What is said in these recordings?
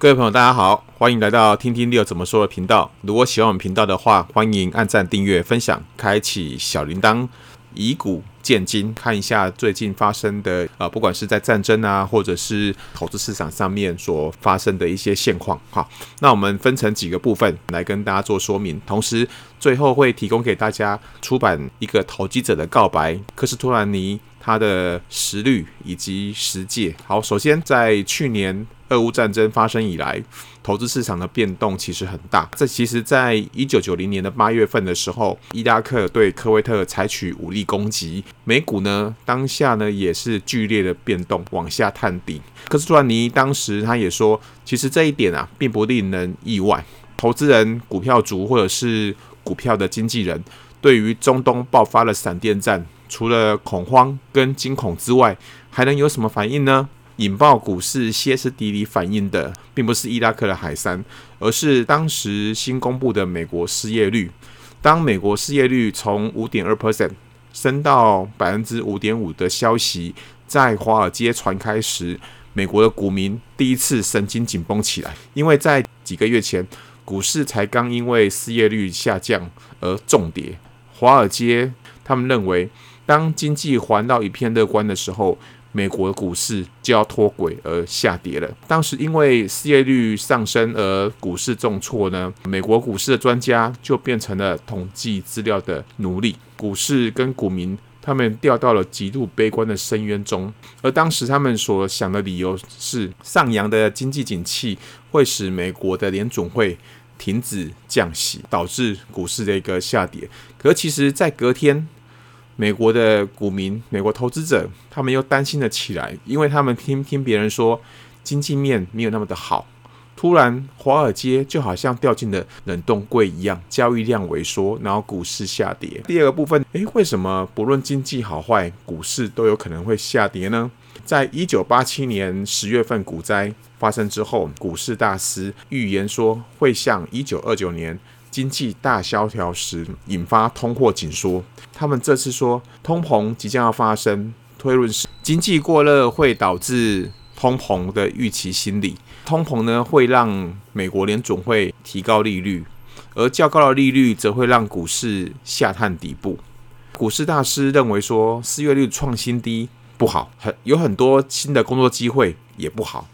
各位朋友，大家好，欢迎来到听听六怎么说的频道。如果喜欢我们频道的话，欢迎按赞、订阅、分享、开启小铃铛，以古鉴今，看一下最近发生的、呃，不管是在战争啊，或者是投资市场上面所发生的一些现况。好，那我们分成几个部分来跟大家做说明，同时最后会提供给大家出版一个投机者的告白，科斯托兰尼他的实律以及实践。好，首先在去年。俄乌战争发生以来，投资市场的变动其实很大。这其实，在一九九零年的八月份的时候，伊拉克对科威特采取武力攻击，美股呢当下呢也是剧烈的变动，往下探底。科斯托兰尼当时他也说，其实这一点啊并不令人意外。投资人、股票族或者是股票的经纪人，对于中东爆发了闪电战，除了恐慌跟惊恐之外，还能有什么反应呢？引爆股市歇斯底里反应的，并不是伊拉克的海山，而是当时新公布的美国失业率。当美国失业率从五点二 percent 升到百分之五点五的消息在华尔街传开时，美国的股民第一次神经紧绷起来，因为在几个月前，股市才刚因为失业率下降而重跌。华尔街他们认为，当经济还到一片乐观的时候，美国股市就要脱轨而下跌了。当时因为失业率上升而股市重挫呢，美国股市的专家就变成了统计资料的奴隶，股市跟股民他们掉到了极度悲观的深渊中。而当时他们所想的理由是，上扬的经济景气会使美国的联总会停止降息，导致股市的一个下跌。可其实，在隔天。美国的股民、美国投资者，他们又担心了起来，因为他们听听别人说经济面没有那么的好。突然，华尔街就好像掉进了冷冻柜一样，交易量萎缩，然后股市下跌。第二个部分，诶，为什么不论经济好坏，股市都有可能会下跌呢？在一九八七年十月份股灾发生之后，股市大师预言说会像一九二九年。经济大萧条时引发通货紧缩，他们这次说通膨即将要发生，推论是经济过热会导致通膨的预期心理，通膨呢会让美国联总会提高利率，而较高的利率则会让股市下探底部。股市大师认为说失业率创新低不好，很有很多新的工作机会也不好，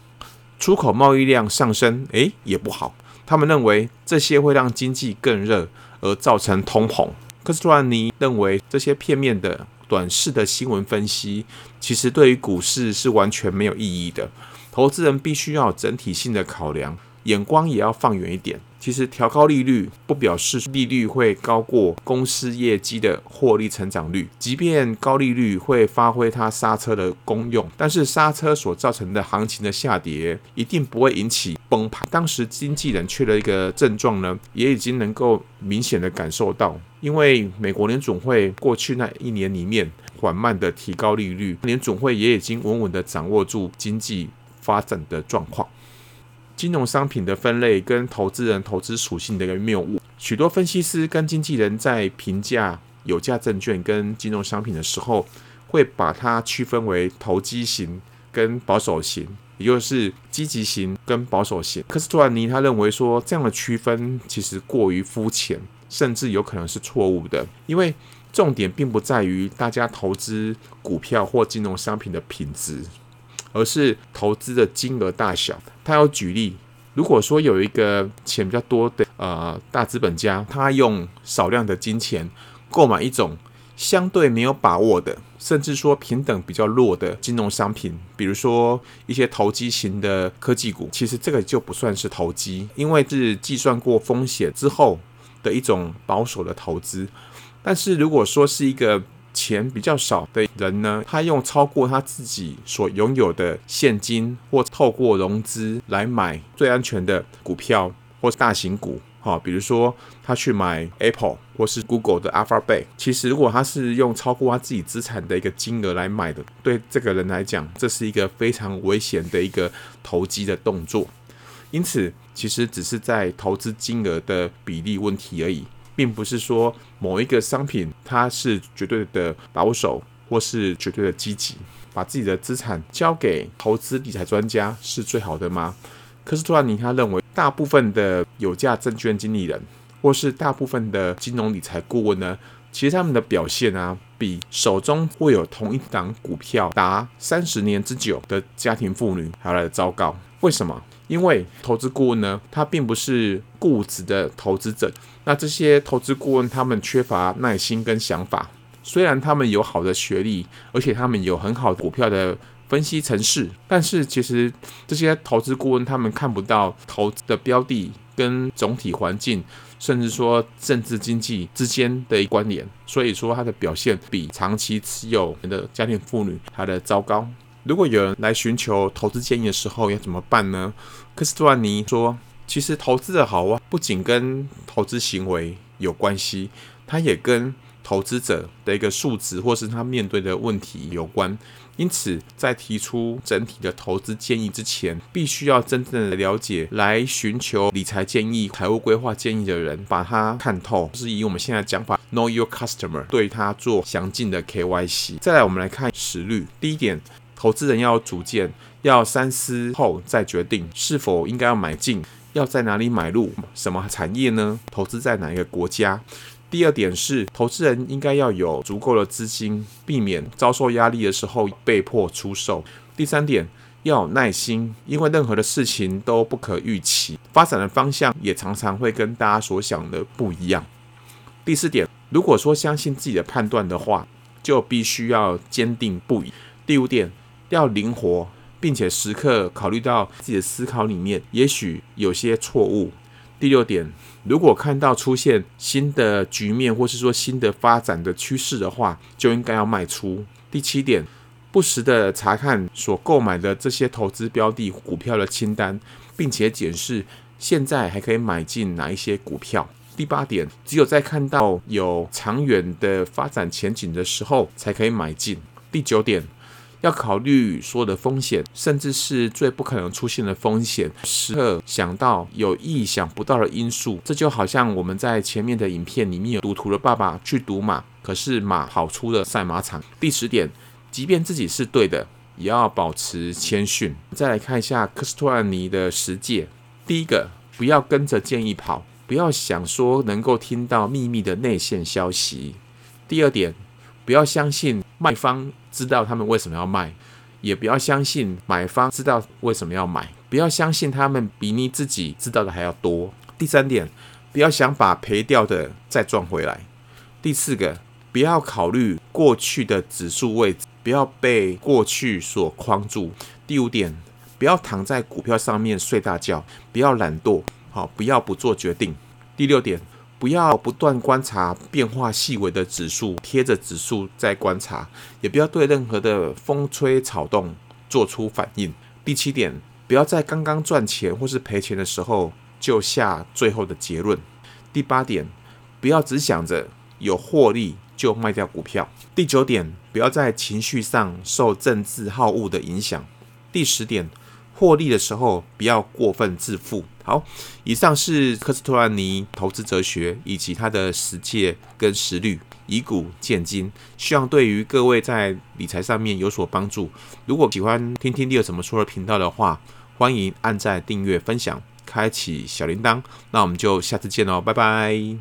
出口贸易量上升诶也不好。他们认为这些会让经济更热，而造成通膨。科斯托兰尼认为这些片面的、短视的新闻分析，其实对于股市是完全没有意义的。投资人必须要整体性的考量，眼光也要放远一点。其实调高利率不表示利率会高过公司业绩的获利成长率，即便高利率会发挥它刹车的功用，但是刹车所造成的行情的下跌一定不会引起崩盘。当时经纪人缺的一个症状呢，也已经能够明显的感受到，因为美国联总会过去那一年里面缓慢的提高利率，联总会也已经稳稳的掌握住经济发展的状况。金融商品的分类跟投资人投资属性的一个谬误，许多分析师跟经纪人在评价有价证券跟金融商品的时候，会把它区分为投机型跟保守型，也就是积极型跟保守型。科斯托兰尼他认为说，这样的区分其实过于肤浅，甚至有可能是错误的，因为重点并不在于大家投资股票或金融商品的品质。而是投资的金额大小。他要举例，如果说有一个钱比较多的呃大资本家，他用少量的金钱购买一种相对没有把握的，甚至说平等比较弱的金融商品，比如说一些投机型的科技股，其实这个就不算是投机，因为是计算过风险之后的一种保守的投资。但是如果说是一个钱比较少的人呢，他用超过他自己所拥有的现金，或透过融资来买最安全的股票或是大型股，哈，比如说他去买 Apple 或是 Google 的 Alphabet。其实如果他是用超过他自己资产的一个金额来买的，对这个人来讲，这是一个非常危险的一个投机的动作。因此，其实只是在投资金额的比例问题而已。并不是说某一个商品它是绝对的保守，或是绝对的积极。把自己的资产交给投资理财专家是最好的吗？科斯托兰尼他认为，大部分的有价证券经理人，或是大部分的金融理财顾问呢，其实他们的表现啊，比手中握有同一档股票达三十年之久的家庭妇女还要来的糟糕。为什么？因为投资顾问呢，他并不是固执的投资者。那这些投资顾问，他们缺乏耐心跟想法。虽然他们有好的学历，而且他们有很好的股票的分析程式，但是其实这些投资顾问他们看不到投资的标的跟总体环境，甚至说政治经济之间的关联。所以说，它的表现比长期持有的家庭妇女还的糟糕。如果有人来寻求投资建议的时候，要怎么办呢？科斯托尼说，其实投资的好啊，不仅跟投资行为有关系，它也跟投资者的一个素质或是他面对的问题有关。因此，在提出整体的投资建议之前，必须要真正的了解来寻求理财建议、财务规划建议的人，把它看透，就是以我们现在讲法，Know your customer，对他做详尽的 KYC。再来，我们来看实率。第一点。投资人要有主见，要三思后再决定是否应该要买进，要在哪里买入，什么产业呢？投资在哪一个国家？第二点是，投资人应该要有足够的资金，避免遭受压力的时候被迫出售。第三点，要有耐心，因为任何的事情都不可预期，发展的方向也常常会跟大家所想的不一样。第四点，如果说相信自己的判断的话，就必须要坚定不移。第五点。要灵活，并且时刻考虑到自己的思考里面，也许有些错误。第六点，如果看到出现新的局面，或是说新的发展的趋势的话，就应该要卖出。第七点，不时的查看所购买的这些投资标的股票的清单，并且检视现在还可以买进哪一些股票。第八点，只有在看到有长远的发展前景的时候，才可以买进。第九点。要考虑所有的风险，甚至是最不可能出现的风险，时刻想到有意想不到的因素。这就好像我们在前面的影片里面有赌徒的爸爸去赌马，可是马跑出了赛马场。第十点，即便自己是对的，也要保持谦逊。再来看一下科斯托兰尼的十戒：第一个，不要跟着建议跑，不要想说能够听到秘密的内线消息；第二点，不要相信卖方知道他们为什么要卖，也不要相信买方知道为什么要买，不要相信他们比你自己知道的还要多。第三点，不要想把赔掉的再赚回来。第四个，不要考虑过去的指数位置，不要被过去所框住。第五点，不要躺在股票上面睡大觉，不要懒惰，好，不要不做决定。第六点。不要不断观察变化细微的指数，贴着指数再观察，也不要对任何的风吹草动做出反应。第七点，不要在刚刚赚钱或是赔钱的时候就下最后的结论。第八点，不要只想着有获利就卖掉股票。第九点，不要在情绪上受政治好恶的影响。第十点。获利的时候不要过分自负。好，以上是科斯托兰尼投资哲学以及他的实践跟实率，以古鉴今，希望对于各位在理财上面有所帮助。如果喜欢听听 Leo 怎么说的频道的话，欢迎按赞、订阅、分享、开启小铃铛。那我们就下次见喽，拜拜。